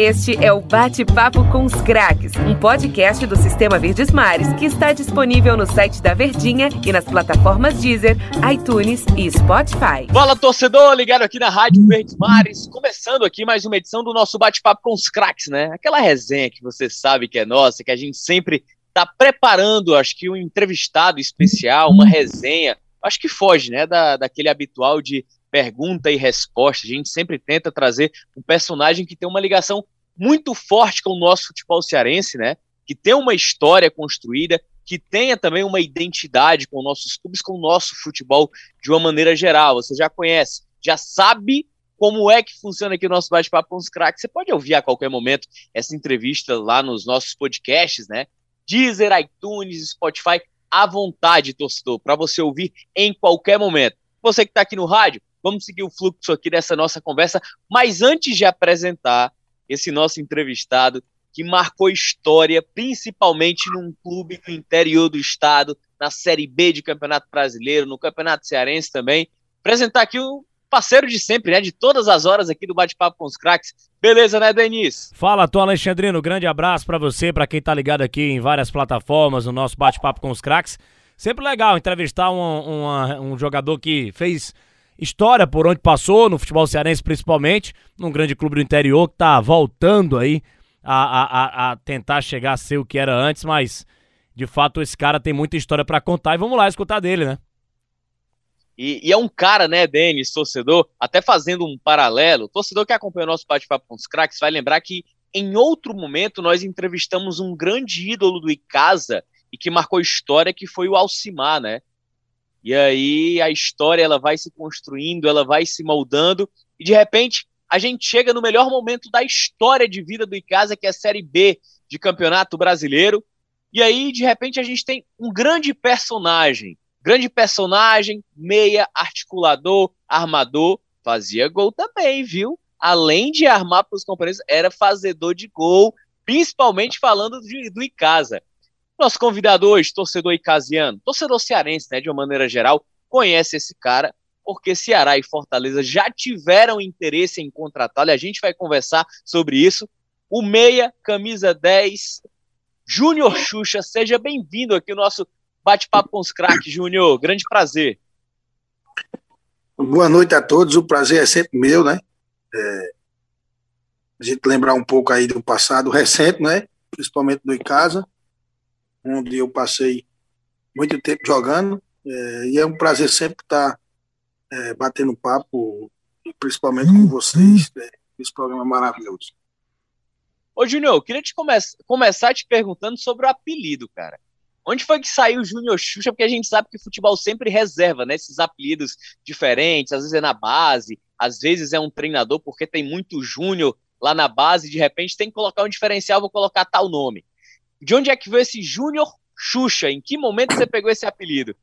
Este é o Bate-Papo com os Craques, um podcast do Sistema Verdes Mares que está disponível no site da Verdinha e nas plataformas Deezer, iTunes e Spotify. Fala, torcedor, ligado aqui na Rádio Verdes Mares, começando aqui mais uma edição do nosso Bate-Papo com os Craques, né? Aquela resenha que você sabe que é nossa, que a gente sempre está preparando, acho que um entrevistado especial, uma resenha, acho que foge, né, da, daquele habitual de pergunta e resposta. A gente sempre tenta trazer um personagem que tem uma ligação muito forte com o nosso futebol cearense, né? Que tem uma história construída, que tenha também uma identidade com nossos clubes, com o nosso futebol de uma maneira geral. Você já conhece, já sabe como é que funciona aqui o nosso bate-papo com os craques. Você pode ouvir a qualquer momento essa entrevista lá nos nossos podcasts, né? Deezer, iTunes, Spotify, à vontade, torcedor, para você ouvir em qualquer momento. Você que está aqui no rádio, Vamos seguir o fluxo aqui dessa nossa conversa. Mas antes de apresentar esse nosso entrevistado, que marcou história, principalmente num clube do interior do estado, na Série B de Campeonato Brasileiro, no Campeonato Cearense também. Apresentar aqui o parceiro de sempre, né? De todas as horas aqui do Bate-Papo com os Craques. Beleza, né, Denis? Fala, Tom Alexandrino. Grande abraço para você, para quem tá ligado aqui em várias plataformas, no nosso Bate-Papo com os Craques. Sempre legal entrevistar um, um, um jogador que fez história por onde passou, no futebol cearense principalmente, num grande clube do interior que tá voltando aí a, a, a tentar chegar a ser o que era antes, mas de fato esse cara tem muita história para contar e vamos lá escutar dele, né? E, e, é um cara, né, Denis, torcedor, até fazendo um paralelo, torcedor que acompanha o nosso bate-papo com os craques vai lembrar que em outro momento nós entrevistamos um grande ídolo do Icasa e que marcou história, que foi o Alcimar, né? E aí a história ela vai se construindo, ela vai se moldando e de repente a gente chega no melhor momento da história de vida do Icasa, que é a Série B de Campeonato Brasileiro. E aí de repente a gente tem um grande personagem, grande personagem, meia, articulador, armador, fazia gol também, viu? Além de armar para os companheiros, era fazedor de gol, principalmente falando de, do Icasa. Nosso convidado hoje, torcedor icasiano, torcedor cearense, né, de uma maneira geral, conhece esse cara, porque Ceará e Fortaleza já tiveram interesse em contratá-lo, e a gente vai conversar sobre isso. O Meia, camisa 10, Júnior Xuxa, seja bem-vindo aqui no nosso bate-papo com os craques, Júnior. Grande prazer. Boa noite a todos, o prazer é sempre meu, né? É, a gente lembrar um pouco aí do passado recente, né? Principalmente do Icasa onde eu passei muito tempo jogando, é, e é um prazer sempre estar é, batendo papo, principalmente com vocês, né, esse programa maravilhoso. Ô, Júnior, eu queria te come começar te perguntando sobre o apelido, cara. Onde foi que saiu o Júnior Xuxa? Porque a gente sabe que futebol sempre reserva, né? Esses apelidos diferentes, às vezes é na base, às vezes é um treinador, porque tem muito Júnior lá na base, de repente tem que colocar um diferencial, vou colocar tal nome. De onde é que veio esse Júnior Xuxa? Em que momento você pegou esse apelido?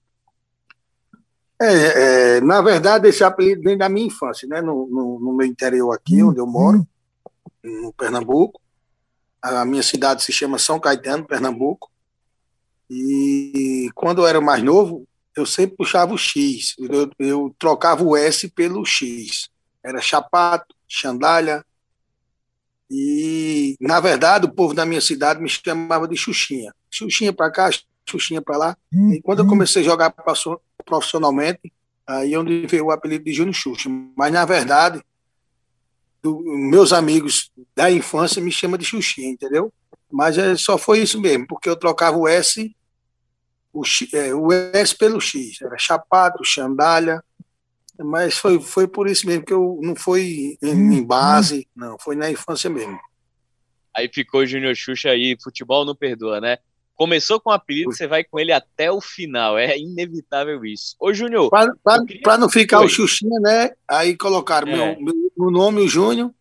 É, é, na verdade, esse apelido vem da minha infância, né? No, no, no meu interior aqui, onde eu moro, no Pernambuco. A minha cidade se chama São Caetano, Pernambuco. E quando eu era mais novo, eu sempre puxava o X. Eu, eu trocava o S pelo X. Era chapato, chandalha, e, na verdade, o povo da minha cidade me chamava de Xuxinha. Xuxinha para cá, Xuxinha para lá. Uhum. E quando eu comecei a jogar profissionalmente, aí é onde veio o apelido de Júnior Xuxa. Mas, na verdade, do, meus amigos da infância me chamam de Xuxinha, entendeu? Mas é, só foi isso mesmo, porque eu trocava o S, o, X, é, o S pelo X. Era Chapato, Xandalha, mas foi, foi por isso mesmo que eu não foi em, em hum, base, não, foi na infância mesmo. Aí ficou Júnior Xuxa aí, futebol não perdoa, né? Começou com o apelido, você vai com ele até o final, é inevitável isso. Ô, Júnior. Para queria... não ficar Oi. o Xuxinha, né? Aí colocaram é. meu, meu nome, o Júnior,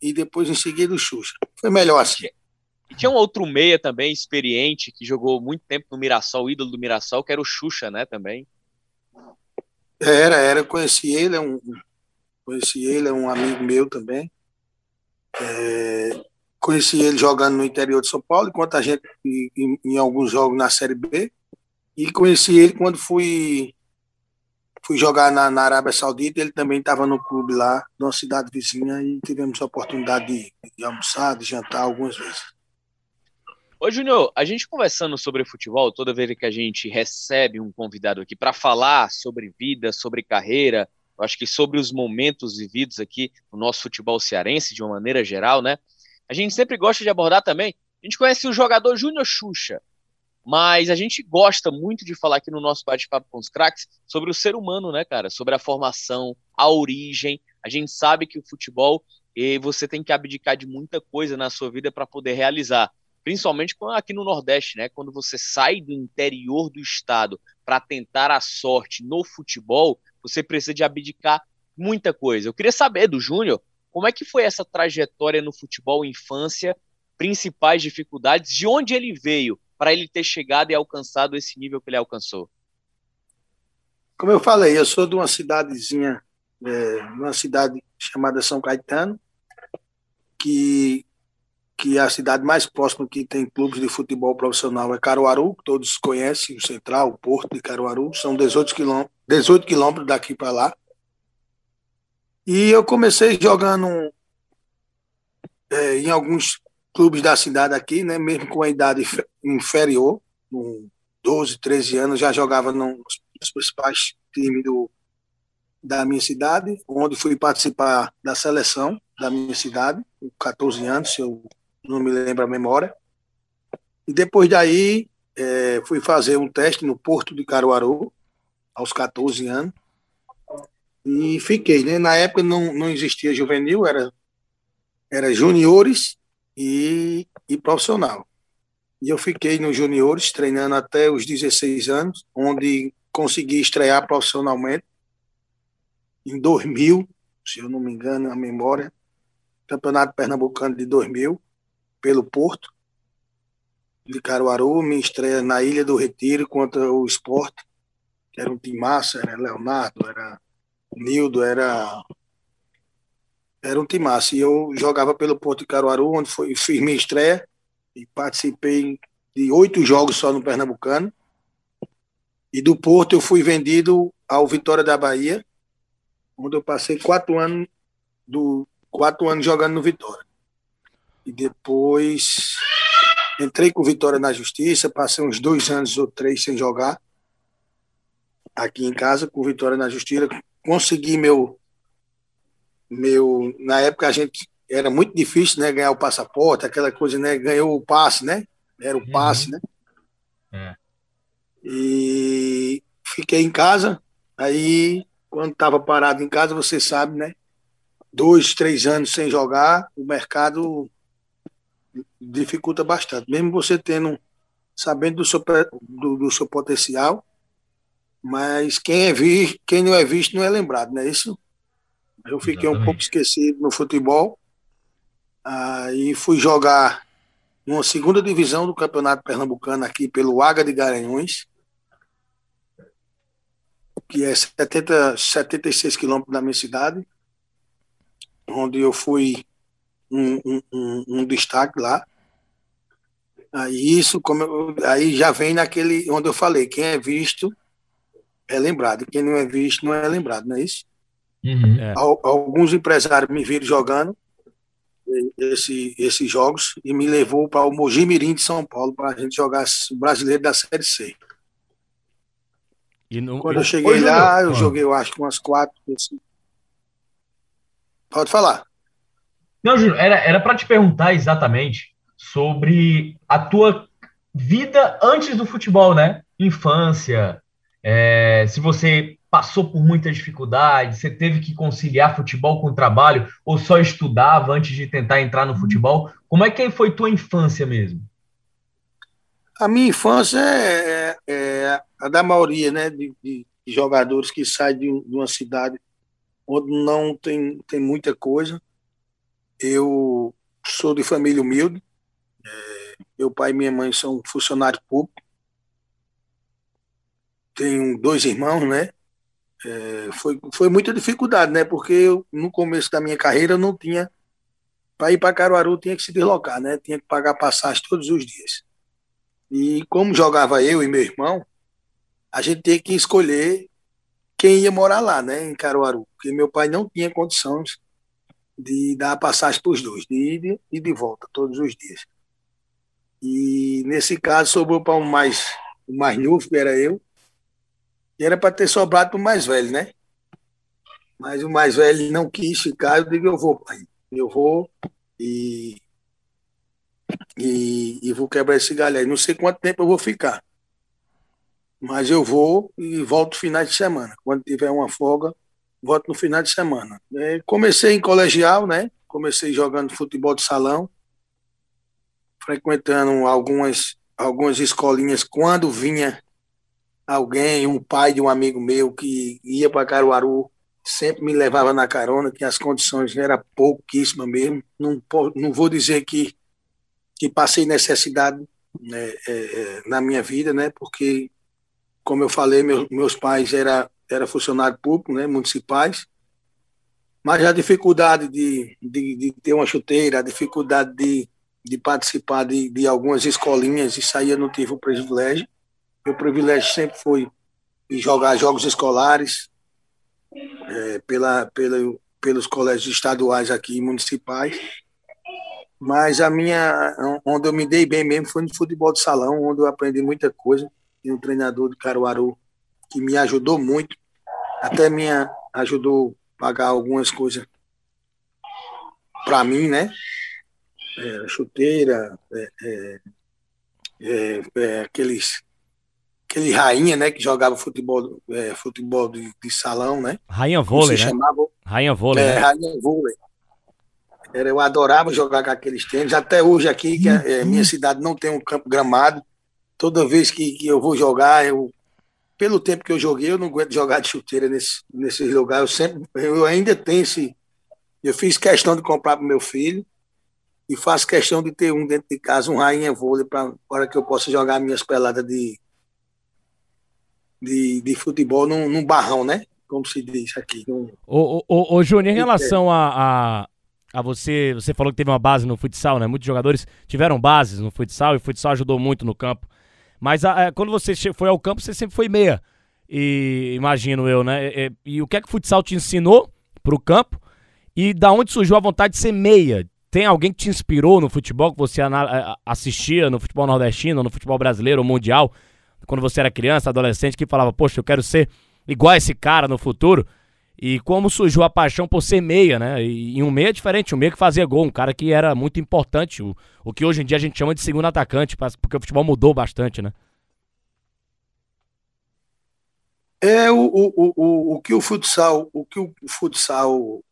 e depois em seguida o Xuxa. Foi melhor assim. E tinha um outro meia também, experiente, que jogou muito tempo no Mirassol, o ídolo do Mirassol, que era o Xuxa, né, também. Era, era, conheci ele, é um, conheci ele, é um amigo meu também. É, conheci ele jogando no interior de São Paulo, enquanto a gente em, em, alguns jogos na Série B. E conheci ele quando fui fui jogar na, na Arábia Saudita, ele também estava no clube lá, numa cidade vizinha, e tivemos a oportunidade de, de almoçar, de jantar algumas vezes. Ô, Júnior, a gente conversando sobre futebol, toda vez que a gente recebe um convidado aqui para falar sobre vida, sobre carreira, eu acho que sobre os momentos vividos aqui no nosso futebol cearense, de uma maneira geral, né? A gente sempre gosta de abordar também. A gente conhece o jogador Júnior Xuxa, mas a gente gosta muito de falar aqui no nosso bate-papo com os craques sobre o ser humano, né, cara? Sobre a formação, a origem. A gente sabe que o futebol e você tem que abdicar de muita coisa na sua vida para poder realizar. Principalmente aqui no Nordeste, né? Quando você sai do interior do estado para tentar a sorte no futebol, você precisa de abdicar muita coisa. Eu queria saber do Júnior como é que foi essa trajetória no futebol infância, principais dificuldades, de onde ele veio para ele ter chegado e alcançado esse nível que ele alcançou. Como eu falei, eu sou de uma cidadezinha, é, uma cidade chamada São Caetano, que, que é a cidade mais próxima que tem clubes de futebol profissional é Caruaru, que todos conhecem, o Central, o Porto de Caruaru, são 18 quilômetros, 18 quilômetros daqui para lá. E eu comecei jogando é, em alguns clubes da cidade aqui, né, mesmo com a idade inferior, com 12, 13 anos, já jogava nos, principais times do, da minha cidade, onde fui participar da seleção da minha cidade, com 14 anos, eu não me lembro a memória. E depois daí, é, fui fazer um teste no Porto de Caruaru, aos 14 anos, e fiquei, né? Na época não, não existia juvenil, era, era juniores e, e profissional. E eu fiquei nos juniores, treinando até os 16 anos, onde consegui estrear profissionalmente em 2000, se eu não me engano, a memória, Campeonato Pernambucano de 2000, pelo Porto de Caruaru, minha estreia na Ilha do Retiro contra o Sport, que era um time massa, era Leonardo, era Nildo, era era um timaço. E eu jogava pelo Porto de Caruaru, onde foi, fiz minha estreia e participei de oito jogos só no Pernambucano. E do Porto eu fui vendido ao Vitória da Bahia, onde eu passei quatro anos, do, quatro anos jogando no Vitória. E depois entrei com Vitória na Justiça, passei uns dois anos ou três sem jogar aqui em casa com Vitória na Justiça, consegui meu meu na época a gente era muito difícil, né, ganhar o passaporte, aquela coisa, né, ganhou o passe, né? Era o uhum. passe, né? É. E fiquei em casa, aí quando estava parado em casa, você sabe, né? Dois, três anos sem jogar, o mercado dificulta bastante. Mesmo você tendo, sabendo do seu, do, do seu potencial, mas quem é visto, quem não é visto não é lembrado, não é isso? Eu fiquei Exatamente. um pouco esquecido no futebol. Aí fui jogar numa segunda divisão do Campeonato Pernambucano aqui pelo Águia de Garanhuns, que é 70, 76 quilômetros da minha cidade, onde eu fui um, um, um, destaque lá. Aí isso, como eu, aí já vem naquele onde eu falei, quem é visto é lembrado, quem não é visto não é lembrado, não é isso? Uhum. É. Alguns empresários me viram jogando esse, esses jogos e me levou para o Mogi Mirim de São Paulo para a gente jogar o brasileiro da Série C. No... Quando eu cheguei lá, eu joguei, eu acho, umas quatro. Assim. Pode falar. Não, Júnior, era para te perguntar exatamente sobre a tua vida antes do futebol, né? Infância, é, se você passou por muita dificuldade, você teve que conciliar futebol com trabalho, ou só estudava antes de tentar entrar no futebol, como é que foi tua infância mesmo? A minha infância é, é, é a da maioria, né, de, de, jogadores que saem de, de, uma cidade onde não tem, tem muita coisa. Eu sou de família humilde, é, meu pai e minha mãe são funcionários públicos, tenho dois irmãos, né? É, foi, foi muita dificuldade, né? Porque eu, no começo da minha carreira eu não tinha. Para ir para Caruaru tinha que se deslocar, né? Tinha que pagar passagem todos os dias. E como jogava eu e meu irmão, a gente tinha que escolher quem ia morar lá, né, em Caruaru, porque meu pai não tinha condições de dar passagem para os dois, de ida e de volta, todos os dias. E nesse caso sobrou para o mais, o mais novo, que era eu, e era para ter sobrado para o mais velho, né? Mas o mais velho não quis ficar, eu digo, eu vou, pai, eu vou e, e, e vou quebrar esse galho aí. Não sei quanto tempo eu vou ficar. Mas eu vou e volto finais de semana. Quando tiver uma folga, volto no final de semana. É, comecei em colegial, né? Comecei jogando futebol de salão, frequentando algumas, algumas escolinhas quando vinha alguém, um pai de um amigo meu que ia para Caruaru, sempre me levava na carona, que as condições eram pouquíssimas mesmo. Não, não vou dizer que, que passei necessidade né, é, é, na minha vida, né? Porque, como eu falei, meu, meus pais eram era funcionário público, né, municipais, mas a dificuldade de, de, de ter uma chuteira, a dificuldade de, de participar de, de algumas escolinhas, isso aí eu não tive o privilégio. Meu privilégio sempre foi jogar jogos escolares é, pela, pela, pelos colégios estaduais aqui municipais. Mas a minha, onde eu me dei bem mesmo foi no futebol de salão, onde eu aprendi muita coisa. E um treinador de Caruaru que me ajudou muito, até me ajudou a pagar algumas coisas para mim, né? É, chuteira, é, é, é, é, aqueles aquele rainha, né, que jogava futebol, é, futebol de, de, salão, né? Rainha vôlei, né? Chamava? Rainha vôlei. É, né? rainha vôlei. Era, eu adorava jogar com aqueles tênis. Até hoje aqui, que a, minha cidade não tem um campo gramado. Toda vez que, que eu vou jogar, eu pelo tempo que eu joguei, eu não aguento jogar de chuteira nesse, nesse lugar. Eu sempre, eu ainda tenho esse. Eu fiz questão de comprar para meu filho e faço questão de ter um dentro de casa, um rainha vôlei, para que eu possa jogar minhas peladas de, de, de futebol num, num barrão, né? Como se diz aqui. Num... Ô, ô, ô, Júnior, em relação a, a, a, você, você falou que teve uma base no futsal, né? Muitos jogadores tiveram bases no futsal e o futsal ajudou muito no campo. Mas a, a, quando você foi ao campo, você sempre foi meia. E imagino eu, né? E, e, o que é que o futsal te ensinou pro campo? E da onde surgiu a vontade de ser meia? Tem alguém que te inspirou no futebol que você assistia no futebol nordestino, no futebol brasileiro, mundial, quando você era criança, adolescente, que falava, poxa, eu quero ser igual a esse cara no futuro? E como surgiu a paixão por ser meia, né? E, e um meia diferente, um meia que fazia gol, um cara que era muito importante, o, o que hoje em dia a gente chama de segundo atacante, porque o futebol mudou bastante, né? É o, o, o, o que o futsal, o que o futsal,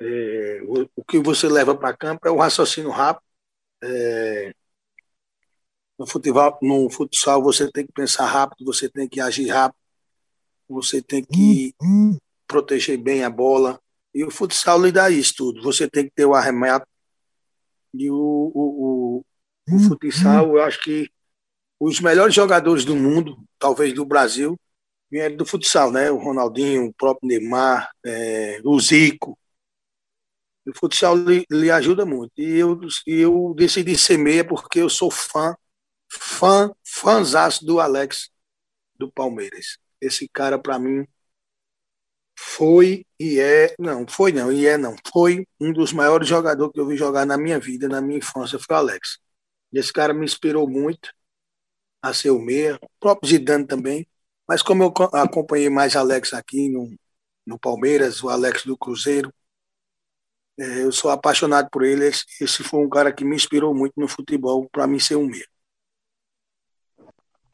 é, o, o, que você leva para campo é o raciocínio rápido. É, no, futebol, no futsal você tem que pensar rápido, você tem que agir rápido, você tem que hum, hum proteger bem a bola. E o futsal lhe dá isso tudo. Você tem que ter o arremate. E o, o, o, o hum, futsal, eu acho que os melhores jogadores do mundo, talvez do Brasil, vieram do futsal, né? O Ronaldinho, o próprio Neymar, é, o Zico. O futsal lhe, lhe ajuda muito. E eu, eu decidi ser meia porque eu sou fã, fã, fãzaço do Alex do Palmeiras. Esse cara, para mim, foi e é, não, foi não, e é não, foi um dos maiores jogadores que eu vi jogar na minha vida, na minha infância, foi o Alex. Esse cara me inspirou muito a ser o meia, o próprio Zidane também, mas como eu acompanhei mais Alex aqui no, no Palmeiras, o Alex do Cruzeiro, é, eu sou apaixonado por ele, esse, esse foi um cara que me inspirou muito no futebol para mim ser um meia.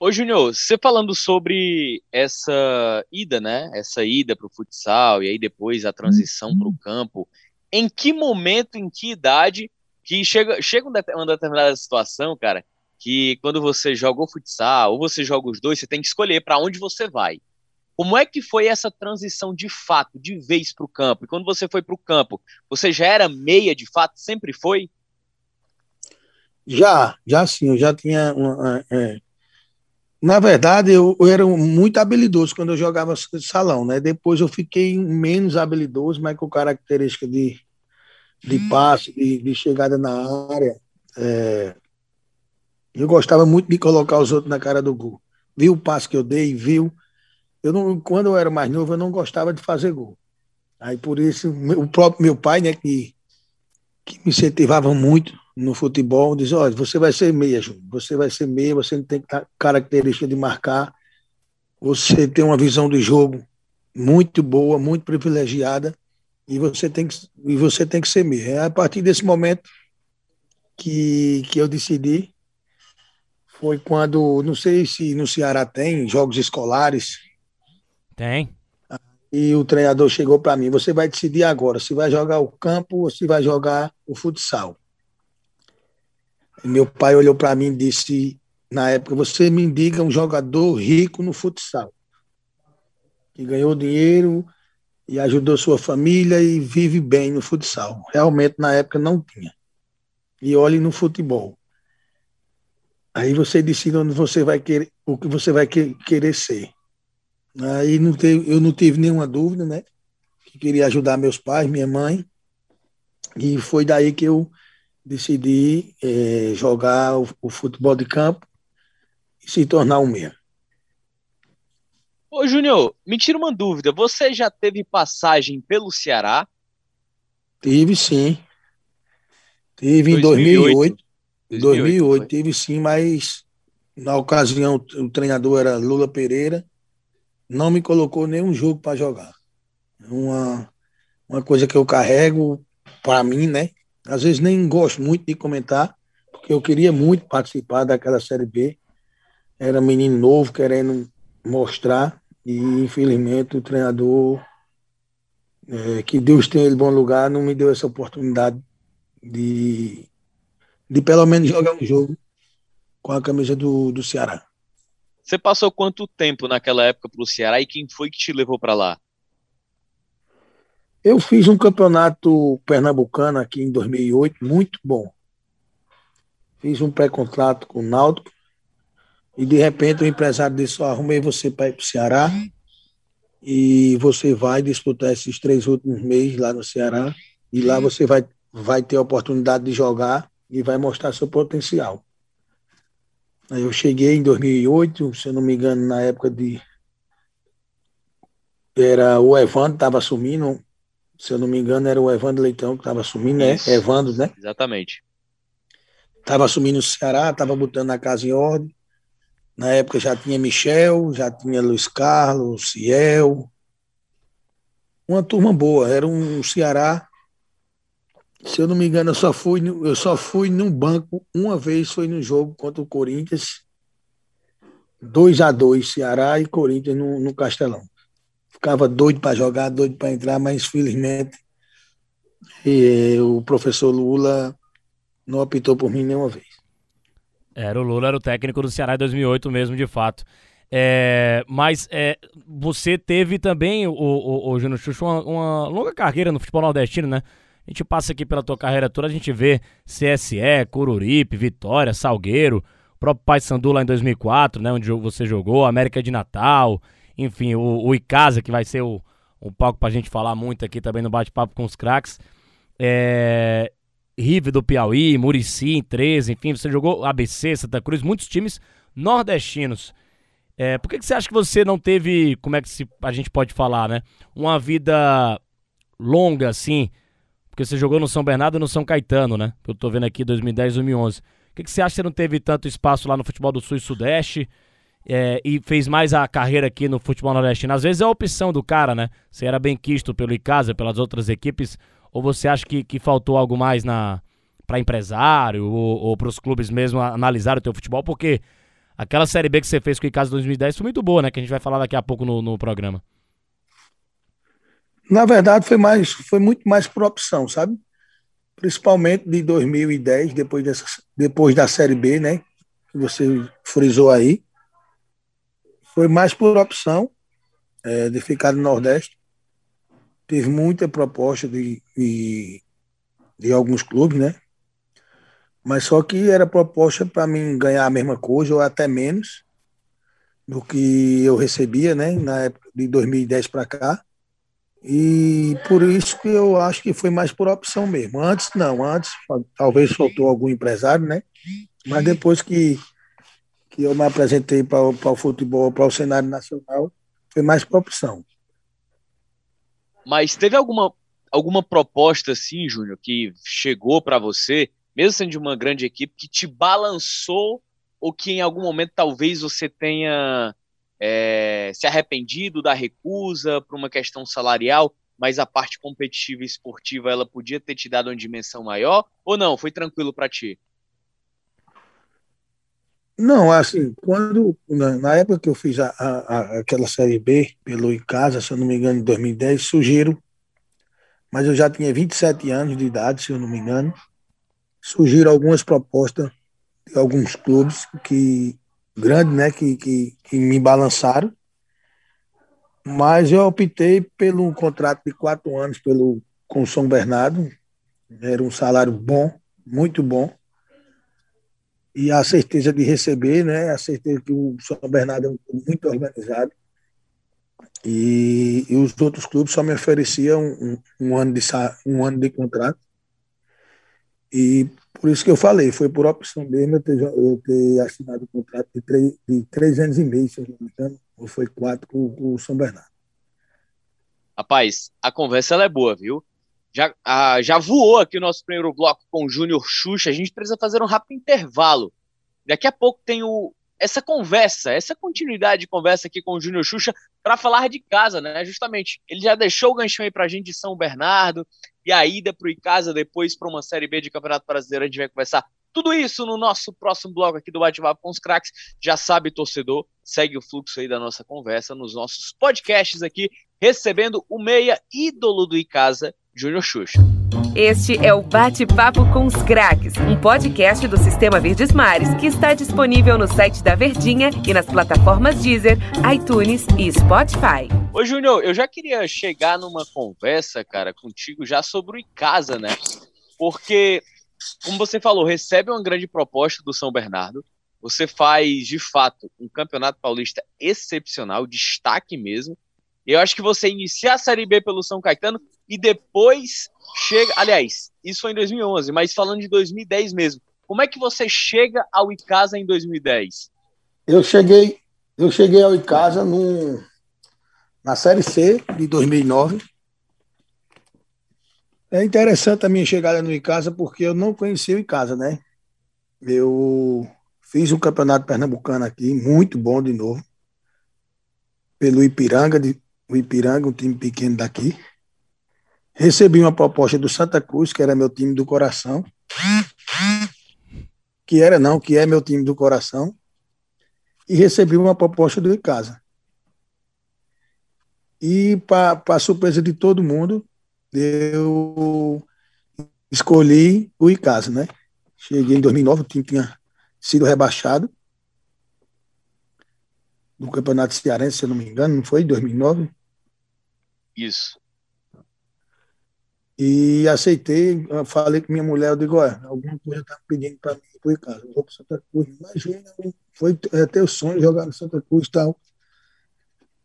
Ô, Júnior, você falando sobre essa ida, né? Essa ida para o futsal e aí depois a transição para o campo, em que momento, em que idade que chega, chega uma determinada situação, cara, que quando você joga o futsal ou você joga os dois, você tem que escolher para onde você vai. Como é que foi essa transição de fato, de vez para o campo? E quando você foi para o campo, você já era meia de fato? Sempre foi? Já, já sim. Eu já tinha uma, é, na verdade, eu, eu, era muito habilidoso quando eu jogava salão, né? Depois eu fiquei menos habilidoso, mas com característica de, de hum. passe, de, de chegada na área. É, eu gostava muito de colocar os outros na cara do gol. Viu o passe que eu dei, viu eu não, quando eu era mais novo, eu não gostava de fazer gol. Aí por isso, o próprio meu pai, né, que, que me incentivava muito no futebol, diz, olha, você vai ser meia, Júnior, você vai ser meia, você não tem característica de marcar, você tem uma visão de jogo muito boa, muito privilegiada, e você tem que, e você tem que ser meia. É a partir desse momento que, que eu decidi, foi quando, não sei se no Ceará tem jogos escolares. Tem. E o treinador chegou para mim: você vai decidir agora se vai jogar o campo ou se vai jogar o futsal. Meu pai olhou para mim e disse: na época, você me indica um jogador rico no futsal, que ganhou dinheiro e ajudou sua família e vive bem no futsal. Realmente, na época, não tinha. E olhe no futebol. Aí você decide onde você vai querer, o que você vai querer ser. Aí não teve, eu não tive nenhuma dúvida, né? Que queria ajudar meus pais, minha mãe. E foi daí que eu decidi é, jogar o, o, futebol de campo e se tornar um meia. Ô, Júnior, me tira uma dúvida. Você já teve passagem pelo Ceará? Tive, sim. Tive 2008. em 2008. 2008, 2008 tive sim, mas na ocasião o treinador era Lula Pereira não me colocou nenhum jogo para jogar. Uma, uma coisa que eu carrego para mim, né? Às vezes nem gosto muito de comentar, porque eu queria muito participar daquela Série B. Era menino novo, querendo mostrar, e infelizmente o treinador, é, que Deus tenha ele bom lugar, não me deu essa oportunidade de, de pelo menos jogar um jogo com a camisa do, do Ceará. Você passou quanto tempo naquela época para o Ceará e quem foi que te levou para lá? Eu fiz um campeonato pernambucano aqui em 2008, muito bom. Fiz um pré-contrato com o Náutico e de repente o empresário disse: oh, arrumei você para ir para o Ceará e você vai disputar esses três últimos meses lá no Ceará e lá você vai, vai ter a oportunidade de jogar e vai mostrar seu potencial. Eu cheguei em 2008, se eu não me engano, na época de. Era o Evandro estava assumindo, se eu não me engano, era o Evandro Leitão que estava assumindo, né? Evandro, né? Exatamente. Estava assumindo o Ceará, estava botando a casa em ordem. Na época já tinha Michel, já tinha Luiz Carlos, Ciel. Uma turma boa, era um Ceará se eu não me engano, eu só fui, eu só fui no banco uma vez, foi no jogo contra o Corinthians, 2 a 2 Ceará e Corinthians no, no Castelão. Ficava doido para jogar, doido para entrar, mas infelizmente e, o professor Lula não optou por mim nenhuma vez. Era o Lula, era o técnico do Ceará em 2008 mesmo, de fato. É, mas é, você teve também, o, o, o Júnior Xuxa, uma, uma longa carreira no futebol nordestino, né? A gente passa aqui pela tua carreira toda, a gente vê CSE, Coruripe, Vitória, Salgueiro, o próprio Paysandu lá em 2004, né, onde você jogou, América de Natal, enfim, o, o Icasa, que vai ser o, o palco pra gente falar muito aqui também no bate-papo com os craques. É, Rive do Piauí, Murici em 13, enfim, você jogou ABC, Santa Cruz, muitos times nordestinos. É, por que, que você acha que você não teve, como é que se, a gente pode falar, né? Uma vida longa, assim, porque você jogou no São Bernardo e no São Caetano, né? Eu tô vendo aqui 2010, 2011. O que, que você acha que você não teve tanto espaço lá no futebol do Sul e Sudeste é, e fez mais a carreira aqui no futebol nordestino? Às vezes é a opção do cara, né? Você era bem quisto pelo Icasa, pelas outras equipes, ou você acha que, que faltou algo mais na para empresário ou, ou para os clubes mesmo analisar o teu futebol? Porque aquela Série B que você fez com o Icasa 2010 foi muito boa, né? Que a gente vai falar daqui a pouco no, no programa. Na verdade, foi, mais, foi muito mais por opção, sabe? Principalmente de 2010, depois, dessa, depois da Série B, né? Que você frisou aí. Foi mais por opção é, de ficar no Nordeste. Teve muita proposta de, de, de alguns clubes, né? Mas só que era proposta para mim ganhar a mesma coisa ou até menos do que eu recebia, né? Na época de 2010 para cá. E por isso que eu acho que foi mais por opção mesmo. Antes não, antes talvez faltou algum empresário, né? Mas depois que, que eu me apresentei para o futebol, para o cenário nacional, foi mais por opção. Mas teve alguma, alguma proposta assim, Júnior, que chegou para você, mesmo sendo de uma grande equipe, que te balançou ou que em algum momento talvez você tenha é, se arrependido da recusa por uma questão salarial, mas a parte competitiva e esportiva ela podia ter te dado uma dimensão maior? Ou não? Foi tranquilo para ti? Não, assim, quando na, na, época que eu fiz a, a, aquela série B pelo Icasa, se eu não me engano, em 2010, surgiram, mas eu já tinha 27 anos de idade, se eu não me engano, surgiram algumas propostas de alguns clubes que grandes, né, que, que, que me balançaram, mas eu optei pelo contrato de quatro anos pelo com São Bernardo, era um salário bom, muito bom e a certeza de receber, né? A certeza que o São Bernardo é um clube muito organizado. E, e, os outros clubes só me ofereciam um, um, ano de, um ano de contrato. E por isso que eu falei, foi por opção mesmo eu ter, eu ter assinado o um contrato de três, de três anos e meio, se não me engano, ou foi quatro com, com o São Bernardo. Rapaz, a conversa é boa, viu? Já, ah, já voou aqui o nosso primeiro bloco com o Júnior Xuxa. A gente precisa fazer um rápido intervalo. Daqui a pouco tem o, essa conversa, essa continuidade de conversa aqui com o Júnior Xuxa para falar de casa, né? Justamente, ele já deixou o ganchão aí para a gente de São Bernardo e a ida para o Icasa depois para uma Série B de Campeonato Brasileiro. A gente vai conversar tudo isso no nosso próximo bloco aqui do Bate-Papo com os Cracks. Já sabe, torcedor, segue o fluxo aí da nossa conversa nos nossos podcasts aqui, recebendo o meia ídolo do Icasa, Júnior Xuxa. Este é o Bate-Papo com os Craques, um podcast do Sistema Verdes Mares que está disponível no site da Verdinha e nas plataformas Deezer, iTunes e Spotify. Ô Júnior, eu já queria chegar numa conversa, cara, contigo já sobre o Icasa, né? Porque, como você falou, recebe uma grande proposta do São Bernardo, você faz, de fato, um campeonato paulista excepcional, destaque mesmo. Eu acho que você inicia a Série B pelo São Caetano e depois chega. Aliás, isso foi em 2011, mas falando de 2010 mesmo. Como é que você chega ao Icasa em 2010? Eu cheguei, eu cheguei ao Icasa no, na Série C de 2009. É interessante a minha chegada no Icasa porque eu não conhecia o Icasa, né? Eu fiz um campeonato pernambucano aqui, muito bom de novo, pelo Ipiranga, de, o Ipiranga, um time pequeno daqui. Recebi uma proposta do Santa Cruz, que era meu time do coração. Que era não, que é meu time do coração. E recebi uma proposta do Icasa. E, para surpresa de todo mundo, eu escolhi o Icasa, né? Cheguei em 2009, o time tinha sido rebaixado do Campeonato Cearense, se eu não me engano, não foi? Em 2009? Isso. E aceitei, falei com minha mulher, eu digo, olha, alguma coisa tá pedindo para mim para casa, eu vou para Santa Cruz. Imagina, foi é, ter o sonho jogar no Santa Cruz e tal.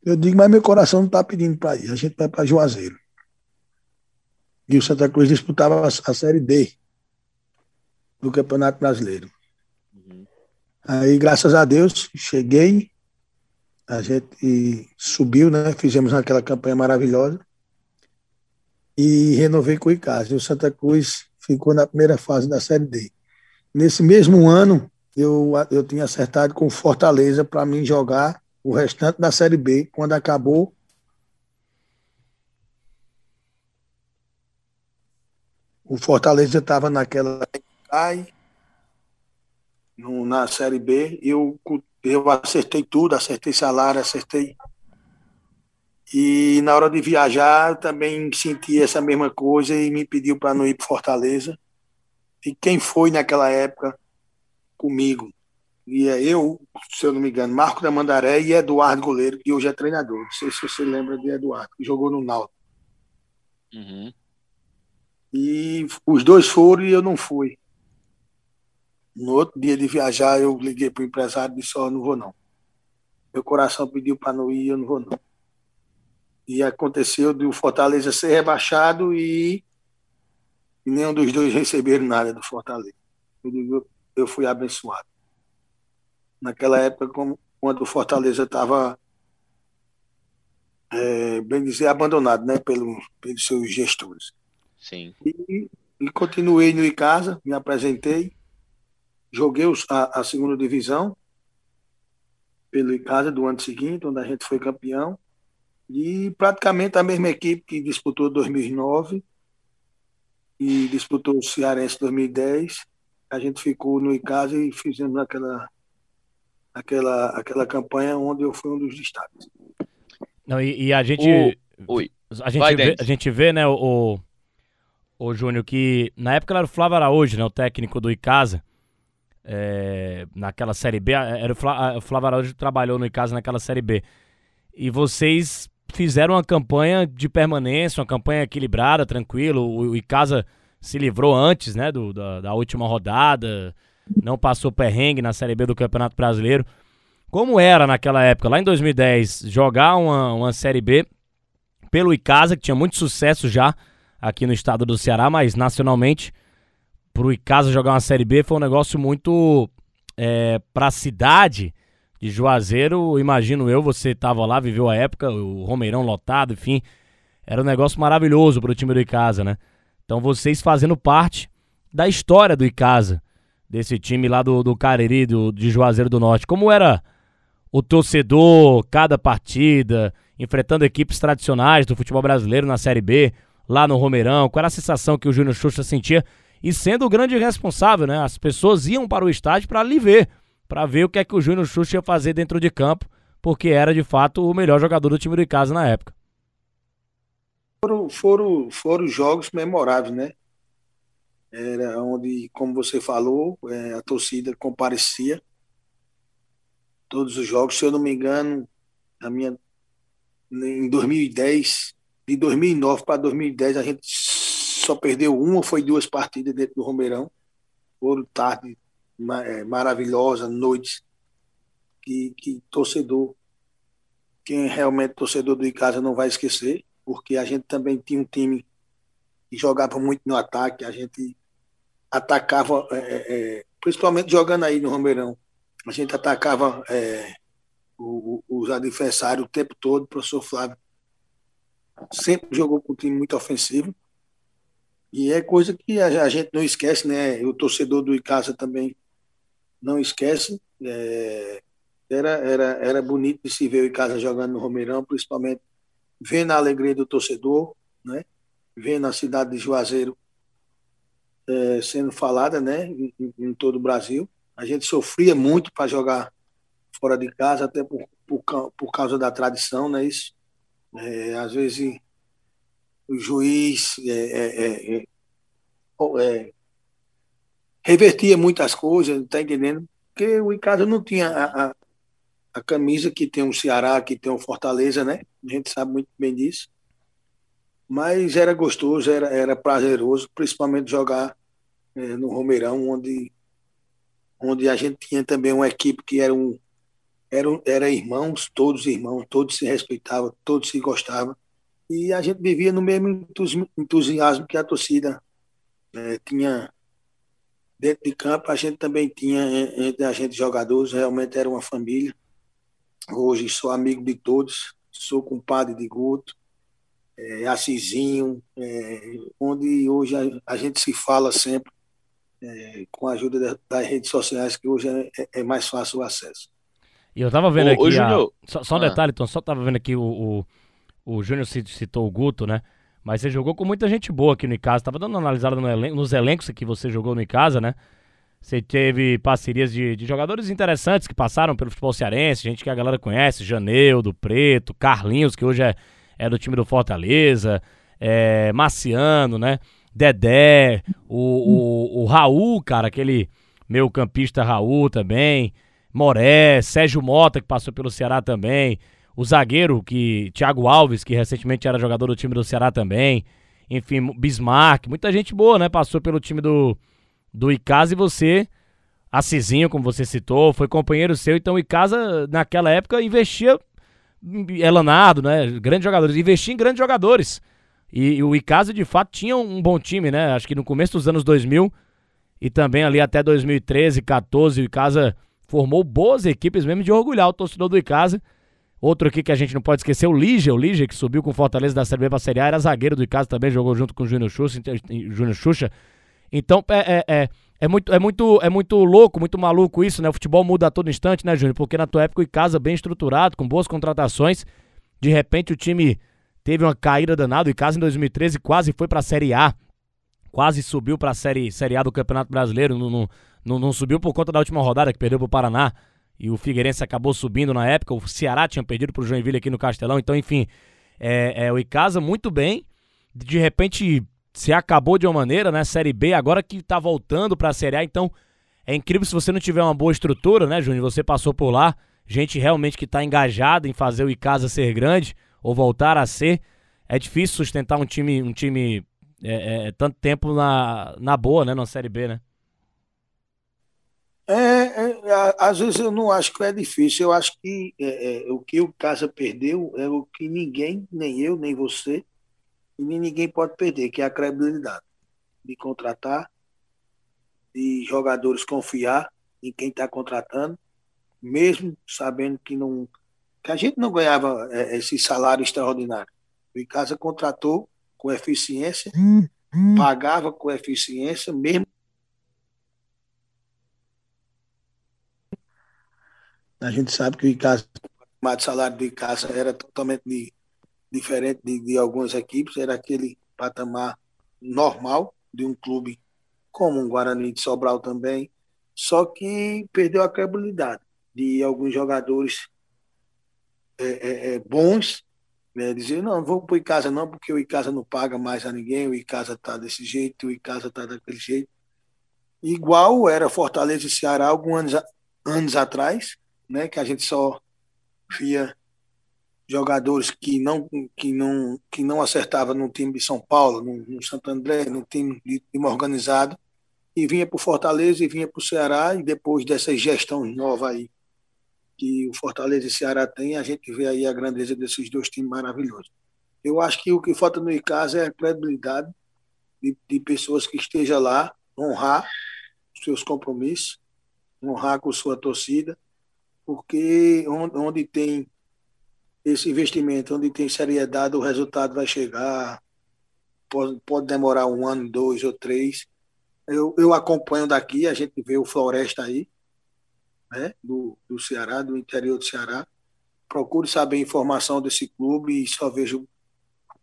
Eu digo, mas meu coração não está pedindo para ir, a gente vai para Juazeiro. E o Santa Cruz disputava a, a Série D do Campeonato Brasileiro. Uhum. Aí, graças a Deus, cheguei, a gente subiu, né? Fizemos aquela campanha maravilhosa e renovei com o Icasa. E o Santa Cruz ficou na primeira fase da Série D. Nesse mesmo ano, eu, eu tinha acertado com Fortaleza para mim jogar o restante da Série B. Quando acabou, o Fortaleza estava naquela na Série B. Eu, eu acertei tudo, acertei salário, acertei e na hora de viajar, também senti essa mesma coisa e me pediu para não ir para Fortaleza. E quem foi naquela época comigo? E é eu, se eu não me engano, Marco da Mandaré e Eduardo Goleiro, que hoje é treinador. Não sei se você lembra de Eduardo, que jogou no Náutico. Uhum. E os dois foram e eu não fui. No outro dia de viajar, eu liguei para o empresário e disse: oh, não vou não. Meu coração pediu para não ir, eu não vou não e aconteceu do Fortaleza ser rebaixado e, e nenhum dos dois receberam nada do Fortaleza. Eu, digo, eu fui abençoado. Naquela época, como, quando o Fortaleza estava é, bem dizer, abandonado, né, pelo, pelos seus gestores. Sim. E, e continuei no Icasa, me apresentei, joguei os, a, a, segunda divisão pelo Icasa do ano seguinte, onde a gente foi campeão, e praticamente a mesma equipe que disputou 2009 e disputou o Cearense 2010, a gente ficou no Icasa e fizemos aquela, aquela, aquela campanha onde eu fui um dos destaques. Não, e, e a gente. O... Oi. A gente, Vai, vê, a gente vê, né, o, o Júnior, que na época era o Flávio Araújo, né, o técnico do Icasa. É, naquela Série B, era o, Flá, o Flávio Araújo trabalhou no Icasa naquela Série B. E vocês fizeram uma campanha de permanência, uma campanha equilibrada, tranquilo. O, o Icasa se livrou antes, né, do, da, da última rodada, não passou perrengue na Série B do Campeonato Brasileiro. Como era naquela época, lá em 2010, jogar uma, uma Série B pelo Icasa, que tinha muito sucesso já aqui no estado do Ceará, mas nacionalmente, pro Icasa jogar uma Série B foi um negócio muito é, pra cidade de Juazeiro, imagino eu, você estava lá, viveu a época, o Romeirão lotado, enfim, era um negócio maravilhoso pro time do Icasa, né? Então vocês fazendo parte da história do Icasa, desse time lá do, do Cariri, do, de Juazeiro do Norte. Como era o torcedor, cada partida, enfrentando equipes tradicionais do futebol brasileiro na Série B, lá no Romeirão? Qual era a sensação que o Júnior Xuxa sentia? E sendo o grande responsável, né? As pessoas iam para o estádio para lhe ver, para ver o que é que o Júnior Xuxa ia fazer dentro de campo, porque era de fato o melhor jogador do time do Icasa na época. Foram, foram, foram jogos memoráveis, né? Era onde, como você falou, é, a torcida comparecia todos os jogos. Se eu não me engano, a minha, em 2010, de 2009 para 2010, a gente só perdeu uma foi duas partidas dentro do Romeirão. Foram tarde maravilhosa, noites que, que torcedor, quem é realmente torcedor do Icasa não vai esquecer, porque a gente também tinha um time que jogava muito no ataque, a gente atacava, é, é, principalmente jogando aí no Romeirão, a gente atacava é, o, os adversários o tempo todo. O professor Flávio sempre jogou com um time muito ofensivo. E é coisa que a, a gente não esquece, né? O torcedor do Icasa também não esquece. É, era, era, era bonito de se ver o Icasa jogando no Romeirão, principalmente vendo a alegria do torcedor, né? vendo a cidade de Juazeiro é, sendo falada né? em, em todo o Brasil. A gente sofria muito para jogar fora de casa, até por, por, por causa da tradição, né? Isso. É, às vezes o juiz é, é, é, é revertia muitas coisas, tá entendendo? Porque o Icasa não tinha a, a, a, camisa que tem o Ceará, que tem o Fortaleza, né? A gente sabe muito bem disso. Mas era gostoso, era, era prazeroso, principalmente jogar é, no Romeirão, onde onde a gente tinha também uma equipe que era um era, era irmãos, todos irmãos, todos se respeitavam, todos se gostavam. E a gente vivia no mesmo entusiasmo que a torcida é, tinha dentro de campo. A gente também tinha, entre a gente jogadores, realmente era uma família. Hoje sou amigo de todos, sou compadre de Guto, é, Assisinho, é, onde hoje a, a gente se fala sempre é, com a ajuda das, das redes sociais, que hoje é, é, é, mais fácil o acesso. E eu tava vendo aqui. Ô, a... só, só, um ah. detalhe, então, só tava vendo aqui o, o, o Júnior citou o Guto, né? Mas você jogou com muita gente boa aqui no Icasa. Tava dando uma analisada no elen nos elencos que você jogou no Icasa, né? Você teve parcerias de, de, jogadores interessantes que passaram pelo futebol cearense, gente que a galera conhece, Janeu, do Preto, Carlinhos, que hoje é, é do time do Fortaleza, é, Marciano, né? Dedé, o, o, o Raul, cara, aquele meu campista Raul também, Moré, Sérgio Mota, que passou pelo Ceará também, o zagueiro, que Thiago Alves, que recentemente era jogador do time do Ceará também, enfim, Bismarck, muita gente boa, né, passou pelo time do, do Icasa e você, Assisinho, como você citou, foi companheiro seu, então Icasa, naquela época, investia, Elanado, né, grandes jogadores, investia em grandes jogadores, e, e o Icasa, de fato, tinha um bom time, né? Acho que no começo dos anos 2000 e também ali até 2013, 14, o Icasa formou boas equipes mesmo de orgulhar o torcedor do Icasa. Outro aqui que a gente não pode esquecer, o Lígia, o Lígia, que subiu com Fortaleza da Série B pra Série A, era zagueiro do Icasa também, jogou junto com o Júnior Xuxa. Júnior Xuxa. Então, é, é, é, é, muito, é, muito, é muito louco, muito maluco isso, né? O futebol muda a todo instante, né, Júnior? Porque na tua época o Icasa bem estruturado, com boas contratações, de repente o time teve uma caída danada, o Icasa em 2013 quase foi pra Série A, quase subiu pra Série, série A do Campeonato Brasileiro, não, não, não subiu por conta da última rodada, que perdeu pro Paraná, e o Figueirense acabou subindo na época, o Ceará tinha perdido pro Joinville aqui no Castelão, então enfim, é, é, o Icasa muito bem, de repente se acabou de uma maneira, né, Série B, agora que tá voltando pra Série A, então é incrível se você não tiver uma boa estrutura, né, Júnior, você passou por lá, gente realmente que tá engajada em fazer o Icasa ser grande, ou voltar a ser, é difícil sustentar um time, um time é, é, tanto tempo na, na boa, né, na Série B, né? É, é, às vezes eu não acho que é difícil. Eu acho que é, é, o que o Casa perdeu é o que ninguém, nem eu, nem você, e nem ninguém pode perder, que é a credibilidade de contratar, de jogadores confiar em quem está contratando, mesmo sabendo que não que a gente não ganhava é, esse salário extraordinário. O Casa contratou com eficiência, hum, hum. pagava com eficiência, mesmo A gente sabe que o Icasa, o salário do Icasa era totalmente de, diferente de, de algumas equipes, era aquele patamar normal de um clube como um Guarani de Sobral também, só que perdeu a credibilidade de alguns jogadores é, é, é, bons, né, dizer, não, não vou para o Icasa não, porque o Icasa não paga mais a ninguém, o Icasa está desse jeito, o Icasa está daquele jeito. Igual era Fortaleza e Ceará alguns anos, anos atrás, né, que a gente só via jogadores que não que não que não acertava no time de São Paulo, no, no Santo André, no time de time organizado e vinha para o Fortaleza e vinha para o Ceará e depois dessa gestão nova aí que o Fortaleza e o Ceará tem, a gente vê aí a grandeza desses dois times maravilhosos. Eu acho que o que falta no ICASA é a credibilidade de, de pessoas que estejam lá, honrar seus compromissos, honrar com sua torcida porque onde, tem esse investimento, onde tem seriedade, o resultado vai chegar. Pode, pode demorar um ano, dois ou três. Eu, eu acompanho daqui, a gente vê o Floresta aí, né, do, do Ceará, do interior do Ceará. Procure saber informação desse clube e só vejo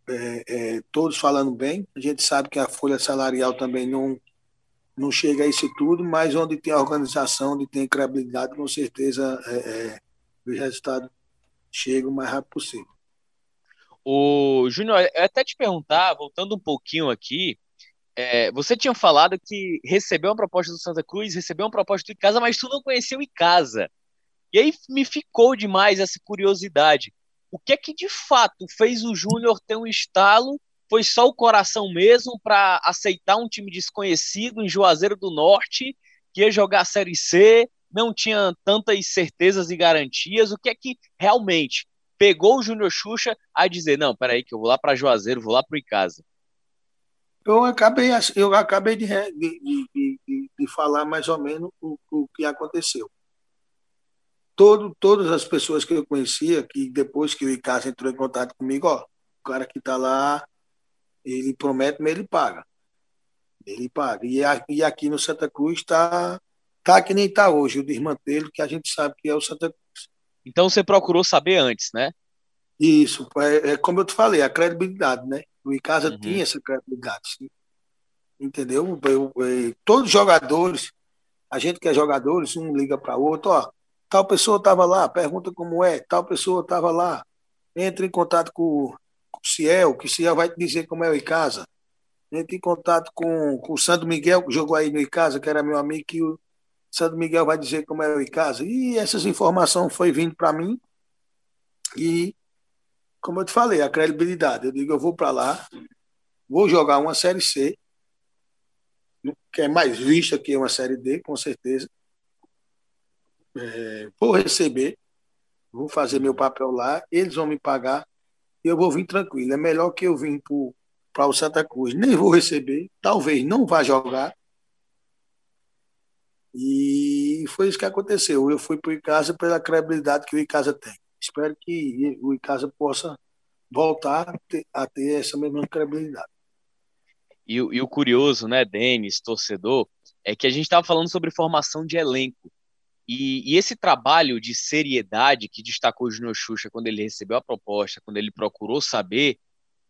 é, é, todos falando bem. A gente sabe que a folha salarial também não, não chega a isso tudo, mas onde tem organização, onde tem credibilidade, com certeza é, é, o resultado chega o mais rápido possível. O Júnior, até te perguntar, voltando um pouquinho aqui, é, você tinha falado que recebeu uma proposta do Santa Cruz, recebeu uma proposta do Icasa, mas tu não conheceu o Icasa. E aí me ficou demais essa curiosidade. O que é que de fato fez o Júnior ter um estalo foi só o coração mesmo para aceitar um time desconhecido em Juazeiro do Norte, que ia jogar a Série C, não tinha tantas certezas e garantias. O que é que realmente pegou o Júnior Xuxa a dizer: não, peraí, que eu vou lá para Juazeiro, vou lá para o Icasa? Eu acabei, eu acabei de, de, de, de, falar mais ou menos o, o que aconteceu. Todo, todas as pessoas que eu conhecia, que depois que o Icasa entrou em contato comigo, ó, o cara que está lá ele promete, mas ele paga. Ele paga. E, e aqui no Santa Cruz está tá que nem está hoje, o desmantelo, que a gente sabe que é o Santa Cruz. Então você procurou saber antes, né? Isso, é, é como eu te falei, a credibilidade, né? O Icasa uhum. tinha essa credibilidade, sim. entendeu? Eu, eu, todos os jogadores, a gente que é jogadores, um liga para outro, ó, tal pessoa estava lá, pergunta como é, tal pessoa estava lá, entra em contato com Ciel, que o Ciel vai te dizer como é o Icasa. Entre em contato com, com o Santo Miguel, que jogou aí no Icasa, que era meu amigo, que o Santo Miguel vai dizer como é o Icasa. E essas informações foi vindo para mim. E, como eu te falei, a credibilidade. Eu digo, eu vou para lá, vou jogar uma Série C, que é mais vista que uma Série D, com certeza. É, vou receber, vou fazer meu papel lá, eles vão me pagar eu vou vir tranquilo. É melhor que eu vim para o Santa Cruz, nem vou receber, talvez não vá jogar. E foi isso que aconteceu. Eu fui para o Icasa pela credibilidade que o Icasa tem. espero que o Icasa possa voltar a ter, essa mesma credibilidade. E, e, o curioso, né, Denis, torcedor, é que a gente estava falando sobre formação de elenco. E, e, esse trabalho de seriedade que destacou o Júnior Xuxa quando ele recebeu a proposta, quando ele procurou saber,